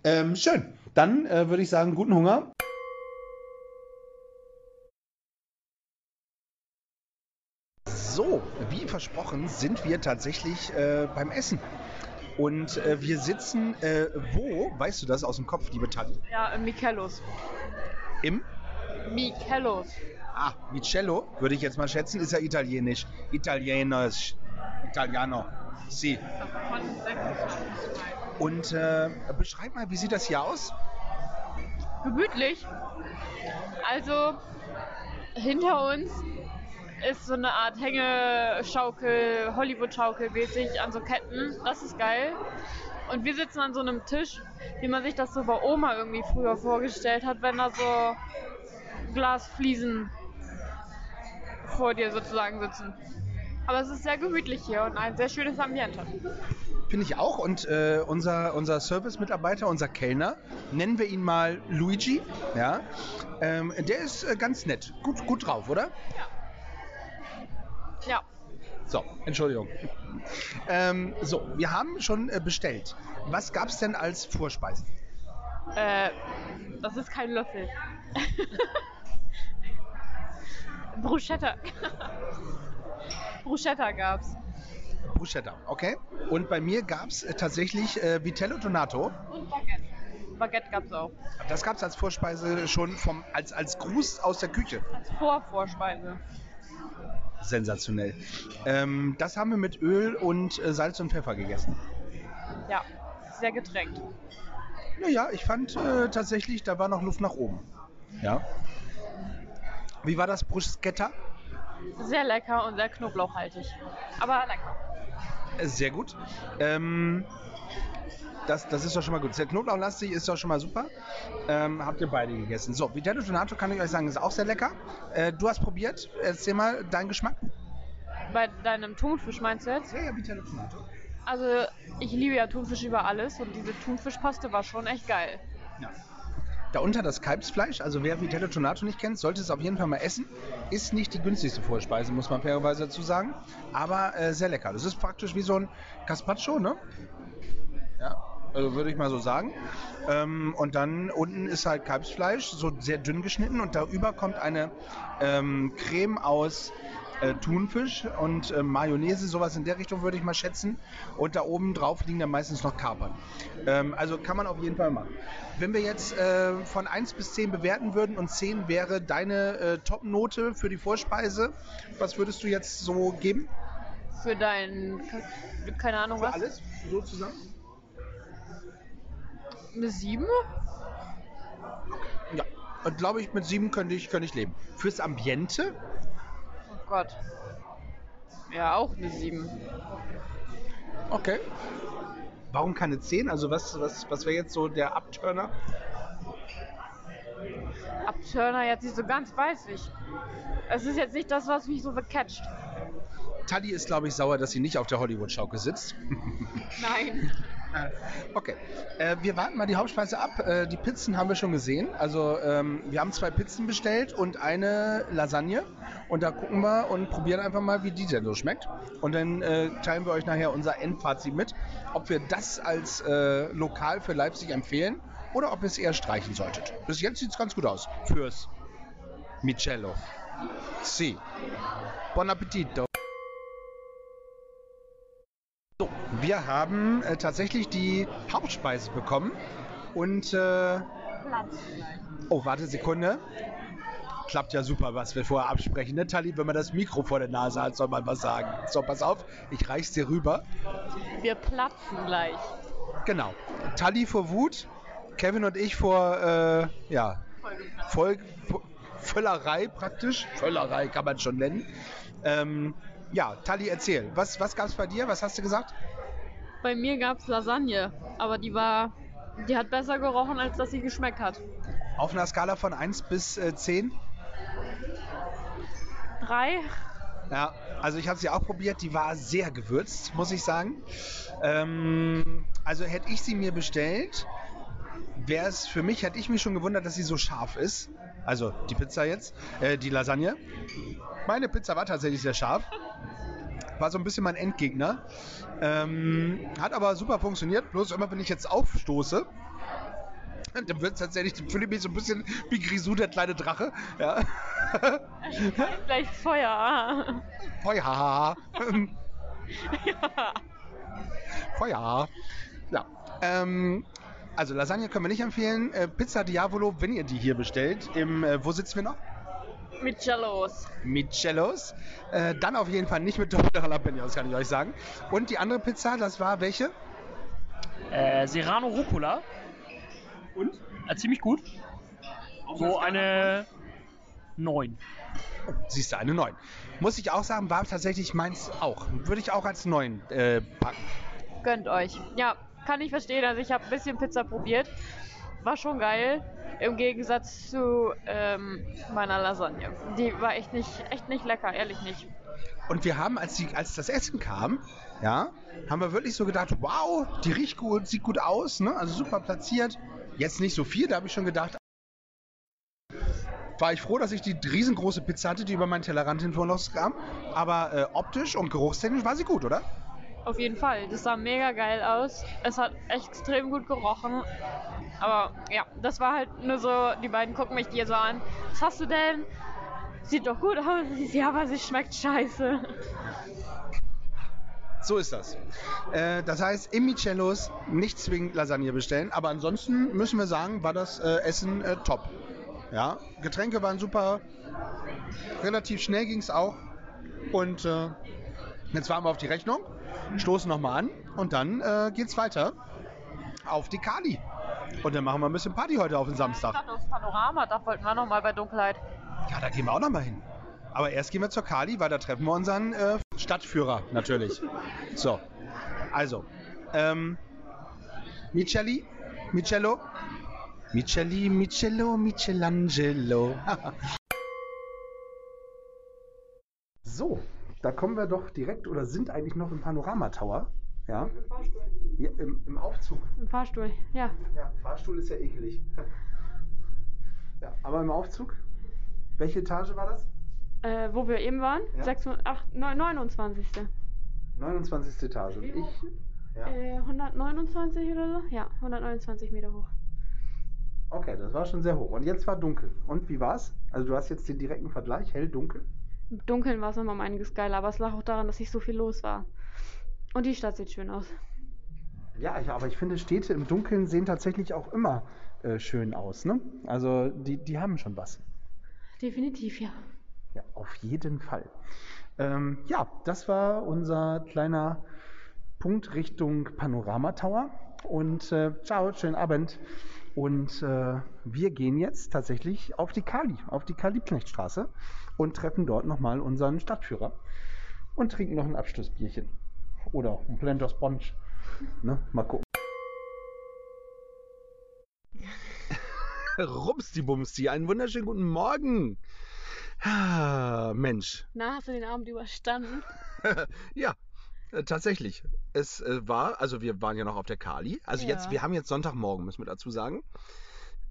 Ähm, schön. Dann äh, würde ich sagen, guten Hunger. So, wie versprochen, sind wir tatsächlich äh, beim Essen. Und äh, wir sitzen äh, wo, weißt du das aus dem Kopf, liebe Tali? Ja, äh, Michellos. Im Michellos. Ah, Micello, würde ich jetzt mal schätzen, ist ja italienisch. Italienisch. Italiano. Si. Und äh, beschreib mal, wie sieht das hier aus? Gemütlich. Also, hinter uns ist so eine Art Hängeschaukel, Hollywood-Schaukel mäßig an so Ketten. Das ist geil. Und wir sitzen an so einem Tisch, wie man sich das so bei Oma irgendwie früher vorgestellt hat, wenn da so Glasfliesen vor dir sozusagen sitzen. Aber es ist sehr gemütlich hier und ein sehr schönes Ambiente. Finde ich auch. Und äh, unser, unser Service-Mitarbeiter, unser Kellner, nennen wir ihn mal Luigi. Ja. Ähm, der ist äh, ganz nett. Gut, gut drauf, oder? Ja, So, Entschuldigung. Ähm, so, wir haben schon äh, bestellt. Was gab es denn als Vorspeisen? Äh, das ist kein Löffel. Bruschetta. Bruschetta gab's. Bruschetta, okay. Und bei mir gab es äh, tatsächlich äh, Vitello Donato. Und Baguette. Baguette gab's auch. Das gab es als Vorspeise schon vom, als, als Gruß aus der Küche. Als Vorvorspeise. Sensationell. Ähm, das haben wir mit Öl und äh, Salz und Pfeffer gegessen. Ja, sehr getränkt. Naja, ich fand äh, tatsächlich, da war noch Luft nach oben. Ja. Wie war das Bruschetta? Sehr lecker und sehr knoblauchhaltig. Aber lecker. Äh, Sehr gut. Ähm, das, das ist doch schon mal gut. Sehr knoblauchlastig ist doch schon mal super. Ähm, habt ihr beide gegessen. So, Vitello Donato kann ich euch sagen, ist auch sehr lecker. Äh, du hast probiert. Erzähl mal deinen Geschmack. Bei deinem Thunfisch meinst du jetzt? Ja, ja, Vitello Donato. Also, ich liebe ja Thunfisch über alles und diese Thunfischpaste war schon echt geil. Ja. Darunter das Kalbsfleisch, also wer Vitello Tonato nicht kennt, sollte es auf jeden Fall mal essen. Ist nicht die günstigste Vorspeise, muss man fairerweise dazu sagen, aber äh, sehr lecker. Das ist praktisch wie so ein Gazpacho, ne? Ja, also würde ich mal so sagen. Ähm, und dann unten ist halt Kalbsfleisch, so sehr dünn geschnitten und darüber kommt eine ähm, Creme aus äh, Thunfisch und äh, Mayonnaise, sowas in der Richtung würde ich mal schätzen. Und da oben drauf liegen dann meistens noch Kapern. Ähm, also kann man auf jeden Fall machen. Wenn wir jetzt äh, von 1 bis 10 bewerten würden und 10 wäre deine äh, Top-Note für die Vorspeise, was würdest du jetzt so geben? Für dein, keine Ahnung Für was, alles so zusammen? Eine 7? Ja. Und glaube ich, mit 7 könnte ich, könnte ich leben. Fürs Ambiente Oh Gott. Ja, auch eine 7. Okay. Warum keine 10? Also was, was, was wäre jetzt so der Abturner? Abturner jetzt nicht so ganz, weiß ich. Es ist jetzt nicht das, was mich so catcht. Tali ist, glaube ich, sauer, dass sie nicht auf der Hollywood-Schaukel sitzt. Nein. Okay. Äh, wir warten mal die Hauptspeise ab. Äh, die Pizzen haben wir schon gesehen. Also ähm, wir haben zwei Pizzen bestellt und eine Lasagne. Und da gucken wir und probieren einfach mal, wie die denn so schmeckt. Und dann äh, teilen wir euch nachher unser Endfazit mit, ob wir das als äh, Lokal für Leipzig empfehlen oder ob ihr es eher streichen solltet. Bis jetzt sieht es ganz gut aus. Fürs Micello. Si. Buon appetito. So, wir haben äh, tatsächlich die Hauptspeise bekommen und äh, oh, warte Sekunde. Klappt ja super, was wir vorher absprechen, ne, Tali? Wenn man das Mikro vor der Nase hat, soll man was sagen. So, pass auf, ich reich's dir rüber. Wir platzen gleich. Genau. Tali vor Wut, Kevin und ich vor, äh, ja, Voll, Vo- Völlerei praktisch. Völlerei kann man schon nennen. Ähm, ja, Tali, erzähl. Was, was gab's bei dir? Was hast du gesagt? Bei mir gab es Lasagne, aber die war, die hat besser gerochen, als dass sie geschmeckt hat. Auf einer Skala von 1 bis äh, 10? Drei? Ja, also ich habe sie auch probiert, die war sehr gewürzt, muss ich sagen. Ähm, also hätte ich sie mir bestellt, wäre es für mich, hätte ich mich schon gewundert, dass sie so scharf ist. Also die Pizza jetzt, äh, die Lasagne. Meine Pizza war tatsächlich sehr scharf. War so ein bisschen mein Endgegner. Ähm, hat aber super funktioniert. Bloß immer, wenn ich jetzt aufstoße, dann wird es tatsächlich, dann fühle ich mich so ein bisschen wie Grisou, der kleine Drache. Ja. Gleich Feuer. Feuer. ja. Feuer. Ja. Ähm, also Lasagne können wir nicht empfehlen. Äh, Pizza Diavolo, wenn ihr die hier bestellt, im, äh, wo sitzen wir noch? Mit. Michelos. Äh, dann auf jeden Fall nicht mit doppelter Jalapenos, kann ich euch sagen. Und die andere Pizza, das war welche? Äh, Serrano Rucola. Und? Äh, ziemlich gut. So eine 9. Siehst du, eine 9. Muss ich auch sagen, war tatsächlich meins auch. Würde ich auch als 9 äh, packen. Gönnt euch. Ja, kann ich verstehen. Also ich habe ein bisschen Pizza probiert. War schon geil. Im Gegensatz zu ähm, meiner Lasagne. Die war echt nicht, echt nicht lecker, ehrlich nicht. Und wir haben, als, die, als das Essen kam, ja, haben wir wirklich so gedacht, wow, die riecht gut, sieht gut aus, ne? also super platziert. Jetzt nicht so viel, da habe ich schon gedacht, war ich froh, dass ich die riesengroße Pizza hatte, die über meinen Tellerrand hinweg kam. Aber äh, optisch und geruchstechnisch war sie gut, oder? Auf jeden Fall. Das sah mega geil aus. Es hat extrem gut gerochen. Aber ja, das war halt nur so, die beiden gucken mich hier so an. Was hast du denn? Sieht doch gut aus. Ja, aber sie schmeckt scheiße. So ist das. Äh, das heißt, im Michellos nicht zwingend Lasagne bestellen, aber ansonsten müssen wir sagen, war das äh, Essen äh, top. Ja, Getränke waren super, relativ schnell ging es auch. Und äh, jetzt warten wir auf die Rechnung, stoßen nochmal an und dann äh, geht's weiter auf die Kali. Und dann machen wir ein bisschen Party heute auf den Samstag. Aufs Panorama, da wollten wir nochmal bei Dunkelheit. Ja, da gehen wir auch nochmal hin. Aber erst gehen wir zur Kali, weil da treffen wir unseren äh, Stadtführer natürlich. So, also, ähm, Micheli, Michello, Micheli, Michello, Michelangelo. so, da kommen wir doch direkt oder sind eigentlich noch im Panorama Tower. Ja, ja im, im Aufzug. Im Fahrstuhl, ja. Ja, Fahrstuhl ist ja ekelig. Ja, aber im Aufzug? Welche Etage war das? Äh, wo wir eben waren? Ja. 26, 8, 29. 29. Etage. Und ich? Ja. Äh, 129 oder so? Ja, 129 Meter hoch. Okay, das war schon sehr hoch. Und jetzt war dunkel. Und wie war's? Also du hast jetzt den direkten Vergleich, hell, dunkel. Im Dunkeln war es nochmal um einiges geiler, aber es lag auch daran, dass nicht so viel los war. Und die Stadt sieht schön aus. Ja, ja, aber ich finde, Städte im Dunkeln sehen tatsächlich auch immer äh, schön aus. Ne? Also die, die haben schon was. Definitiv, ja. Ja, auf jeden Fall. Ähm, ja, das war unser kleiner Punkt Richtung Panorama Tower. Und äh, ciao, schönen Abend. Und äh, wir gehen jetzt tatsächlich auf die Kali, auf die Kali-Knechtstraße und treffen dort nochmal unseren Stadtführer und trinken noch ein Abschlussbierchen. Oder ein Blender Sponge. Ne? Mal gucken. Rumsti-Bumsti, einen wunderschönen guten Morgen. Ah, Mensch, Na, hast du den Abend überstanden? ja, äh, tatsächlich. Es äh, war, also wir waren ja noch auf der Kali. Also jetzt, Ja. wir haben jetzt Sonntagmorgen, müssen wir dazu sagen.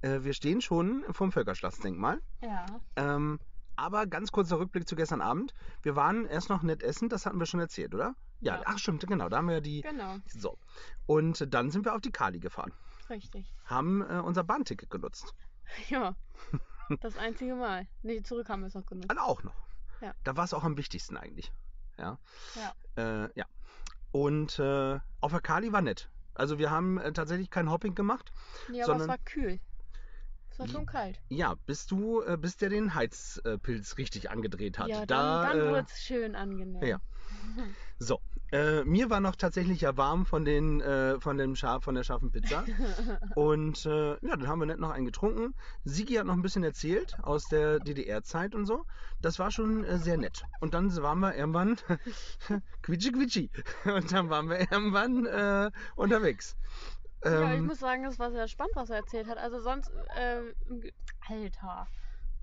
Äh, wir stehen schon vom Völkerschlachtsdenkmal. Ja. Ähm, aber ganz kurzer Rückblick zu gestern Abend. Wir waren erst noch nett essen, das hatten wir schon erzählt, oder? Ja, Ja. ach stimmt, genau, da haben wir ja die. Genau, So. Und dann sind wir auf die Kali gefahren, richtig. haben äh, unser Bahnticket genutzt. Ja. Das einzige Mal. Nee, zurück haben wir es noch genutzt. Dann auch noch. Ja. Da war es auch am wichtigsten eigentlich. Ja. Ja. Äh, ja. Und äh, auf der Kali war nett. Also wir haben äh, tatsächlich kein Hopping gemacht. Nee, aber sondern- es war kühl. Es war schon kalt. Ja, bis du, äh, bis der den Heizpilz richtig angedreht hat. Ja, dann, da, dann äh, wurde es schön angenehm. ja. So, äh, mir war noch tatsächlich ja warm von den äh, von dem Schaf, von der scharfen Pizza. und äh, ja, dann haben wir nett noch einen getrunken. Sigi hat noch ein bisschen erzählt aus der DDR-Zeit und so. Das war schon äh, sehr nett. Und dann waren wir irgendwann quitschi quitschi. Und dann waren wir irgendwann äh, unterwegs. Ja, ich Ähm, muss sagen, das war sehr spannend, was er erzählt hat. Also sonst, äh, Alter,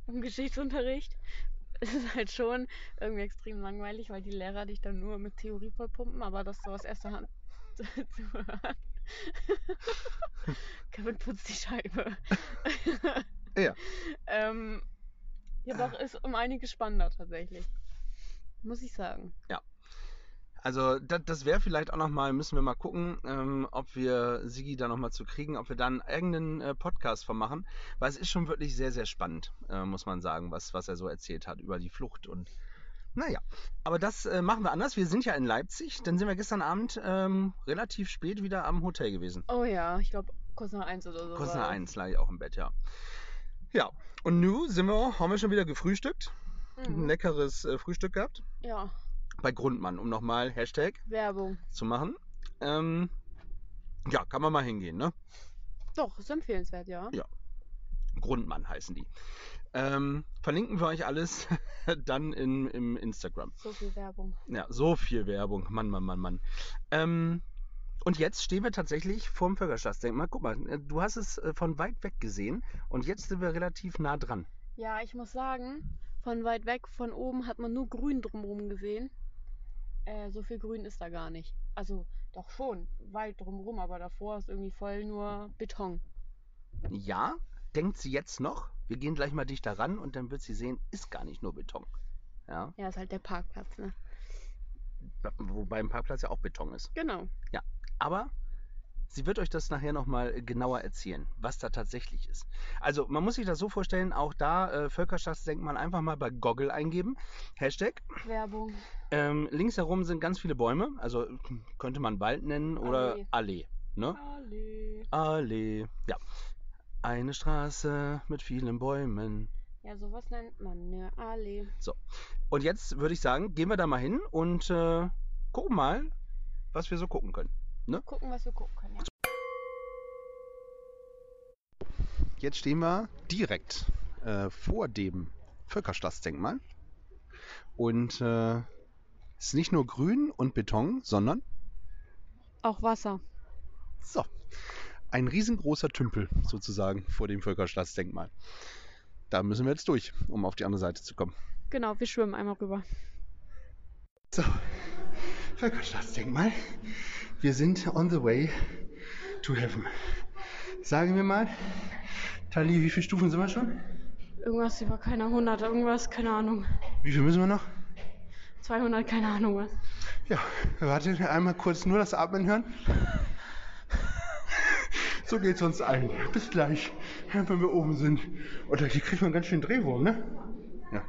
im Geschichtsunterricht ist es halt schon irgendwie extrem langweilig, weil die Lehrer dich dann nur mit Theorie vollpumpen, aber das so aus erster Hand zu zu hören. Kevin putzt die Scheibe. Ja. ähm, ja, doch, ist um einiges spannender tatsächlich. Muss ich sagen. Also das, das wäre vielleicht auch nochmal, müssen wir mal gucken, ähm, ob wir Sigi da nochmal zu kriegen, ob wir dann irgendeinen äh, Podcast von machen, weil es ist schon wirklich sehr, sehr spannend, äh, muss man sagen, was, was er so erzählt hat über die Flucht und naja, aber das äh, machen wir anders. Wir sind ja in Leipzig, dann sind wir gestern Abend ähm, relativ spät wieder am Hotel gewesen. Oh ja, ich glaube kurz nach eins oder so. Kurz nach eins lag ich auch im Bett, ja. Ja, und nun sind wir, haben wir schon wieder gefrühstückt, ein Mhm. leckeres äh, Frühstück gehabt Ja, bei Grundmann, um nochmal Hashtag Werbung. zu machen. Ähm, ja, kann man mal hingehen, ne? Doch, ist empfehlenswert, ja. Ja. Grundmann heißen die. Ähm, verlinken wir euch alles dann in, im Instagram. So viel Werbung. Ja, so viel Werbung. Mann, Mann, Mann, Mann. Ähm, und jetzt stehen wir tatsächlich vorm Völkerschaftsdenkmal. Guck mal, äh, du hast es äh, von weit weg gesehen und jetzt sind wir relativ nah dran. Ja, ich muss sagen, von weit weg, von oben hat man nur Grün drumherum gesehen. Äh, so viel Grün ist da gar nicht. Also doch schon, weit drumherum, aber davor ist irgendwie voll nur Beton. Ja, denkt sie jetzt noch. Wir gehen gleich mal dichter ran und dann wird sie sehen, ist gar nicht nur Beton. Ja, Ja, ist halt der Parkplatz, ne? wobei im Parkplatz ja auch Beton ist. Genau. Aber sie wird euch das nachher nochmal genauer erzählen, was da tatsächlich ist. Also man muss sich das so vorstellen, auch da äh, Völkerschaftsdenkmal einfach mal bei Goggle eingeben. Hashtag. Werbung. Ähm, links herum sind ganz viele Bäume, also könnte man Wald nennen oder Allee. Allee. Ne? Allee. Allee. Ja. Eine Straße mit vielen Bäumen. Ja, sowas nennt man eine Allee. Und jetzt würde ich sagen, gehen wir da mal hin und äh, gucken mal, was wir so gucken können. Gucken, was wir gucken können. Ja. Jetzt stehen wir direkt äh, vor dem Völkerschlachtsdenkmal. Und äh, es ist nicht nur Grün und Beton, sondern Auch Wasser. so, ein riesengroßer Tümpel sozusagen vor dem Völkerschlachtsdenkmal. Da müssen wir jetzt durch, um auf die andere Seite zu kommen. Genau, wir schwimmen einmal rüber. So, Völkerschlachtsdenkmal. Wir sind on the way to heaven. Sagen wir mal, Tali, wie viele Stufen sind wir schon? Irgendwas über keine 100, irgendwas, keine Ahnung. Wie viel müssen wir noch? 200, keine Ahnung was. Ja, warte, einmal kurz nur das Atmen hören. So geht's uns allen. Bis gleich, wenn wir oben sind. Oder hier kriegt man ganz schön Drehwurm, ne? Ja.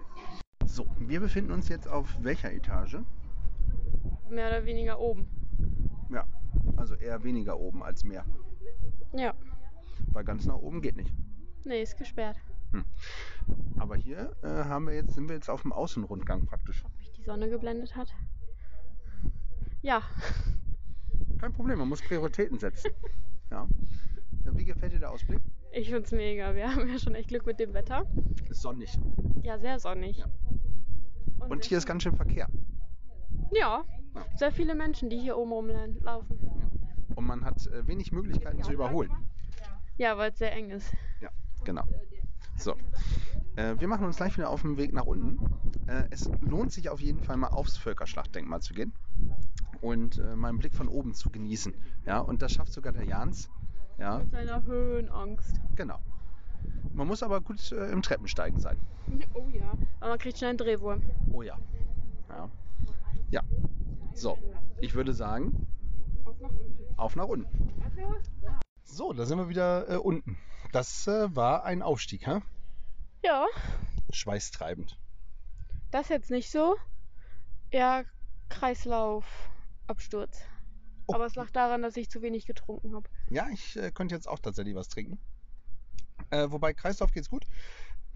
So, wir befinden uns jetzt auf welcher Etage? Mehr oder weniger oben. Ja, also eher weniger oben als mehr. Ja. Weil ganz nach oben geht nicht. Nee, ist gesperrt. Aber hier äh, haben wir jetzt, sind wir jetzt auf dem Außenrundgang praktisch. Ob mich die Sonne geblendet hat? Ja. Kein Problem, man muss Prioritäten setzen. ja. Äh, Wie gefällt dir der Ausblick? Ich find's mega. Wir haben ja schon echt Glück mit dem Wetter. Ist sonnig. Ja, sehr sonnig. Ja. Und hier ist ganz schön Verkehr. Ja, sehr viele Menschen, die hier oben rumlaufen. Und man hat äh, wenig Möglichkeiten zu überholen. Ja, weil es sehr eng ist. Genau. So. Äh, wir machen uns gleich wieder auf den Weg nach unten. Äh, es lohnt sich auf jeden Fall mal aufs Völkerschlachtdenkmal zu gehen und äh, mal einen Blick von oben zu genießen. Ja, und das schafft sogar der Jans. Ja, Mit seiner Höhenangst. genau. Man muss aber gut äh, im Treppensteigen sein. Oh ja. Aber man kriegt schnell einen Drehwurm. Oh ja. Ja. Ja. So, ich würde sagen, Auf nach unten. auf nach unten. So, da sind wir wieder äh, unten. Das äh, war ein Aufstieg, hä? Ja, Schweißtreibend. das jetzt nicht so. Ja, Kreislaufabsturz. Oh. Aber es lag daran, dass ich zu wenig getrunken habe. Ja, ich äh, könnte jetzt auch tatsächlich was trinken. Äh, wobei Kreislauf geht's gut.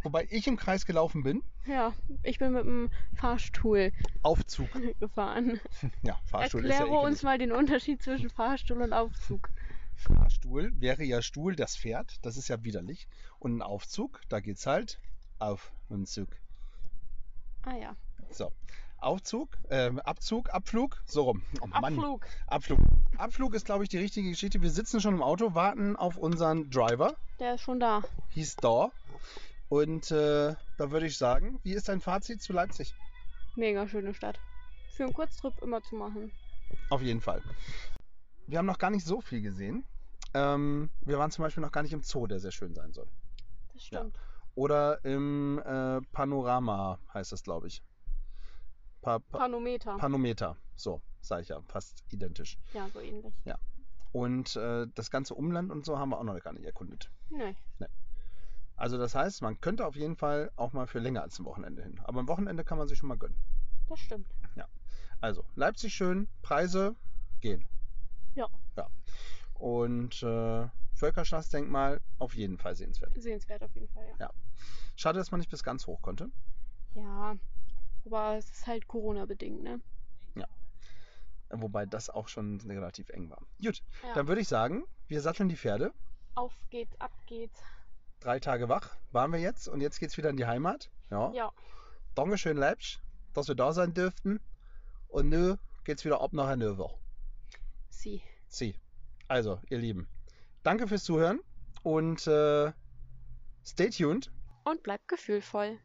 Wobei ich im Kreis gelaufen bin. Ja, ich bin mit dem Fahrstuhl Aufzug. gefahren. Ja, Fahrstuhl Erkläre ist ja uns ekelig. mal den Unterschied zwischen Fahrstuhl und Aufzug. Fahrstuhl wäre ja Stuhl, das Pferd. Das ist ja widerlich. Und ein Aufzug, da geht's halt auf und Zug. Ah ja. So. Aufzug, ähm, Abzug, Abflug, so rum. Oh Mann. Abflug. Abflug. Abflug ist, glaube ich, die richtige Geschichte. Wir sitzen schon im Auto, warten auf unseren Driver. Der ist schon da. Hieß da. Und äh, da würde ich sagen, wie ist dein Fazit zu Leipzig? Mega schöne Stadt. Für einen Kurztrip immer zu machen. Auf jeden Fall. Wir haben noch gar nicht so viel gesehen. Ähm, wir waren zum Beispiel noch gar nicht im Zoo, der sehr schön sein soll. Das Ja. stimmt. Oder im äh, Panorama heißt das, glaube ich. Pa pa Panometer. Panometer. So, sage ich ja, fast identisch. ja, so ähnlich. Und äh, das ganze Umland und so haben wir auch noch gar nicht erkundet. Nee. Also das heißt, man könnte auf jeden Fall auch mal für länger als ein Wochenende hin. Aber am Wochenende kann man sich schon mal gönnen. Das stimmt. Also, Leipzig schön, Preise gehen. Ja. Ja. Und äh, Völkerschlachtdenkmal auf jeden Fall sehenswert. Sehenswert auf jeden Fall, ja. Ja. Schade, dass man nicht bis ganz hoch konnte. Ja. Aber es ist halt Corona-bedingt, ne? Wobei das auch schon relativ eng war. Gut, Ja. dann würde ich sagen, wir satteln die Pferde. Auf geht's, ab geht's. Drei Tage wach waren wir jetzt und jetzt geht's wieder in die Heimat. Ja. Ja. Dankeschön, Leipzig, dass wir da sein dürften. Und nun geht's wieder ab nach Hannover. Sie. Sie. Also, ihr Lieben, danke fürs Zuhören und äh, stay tuned. Und bleibt gefühlvoll.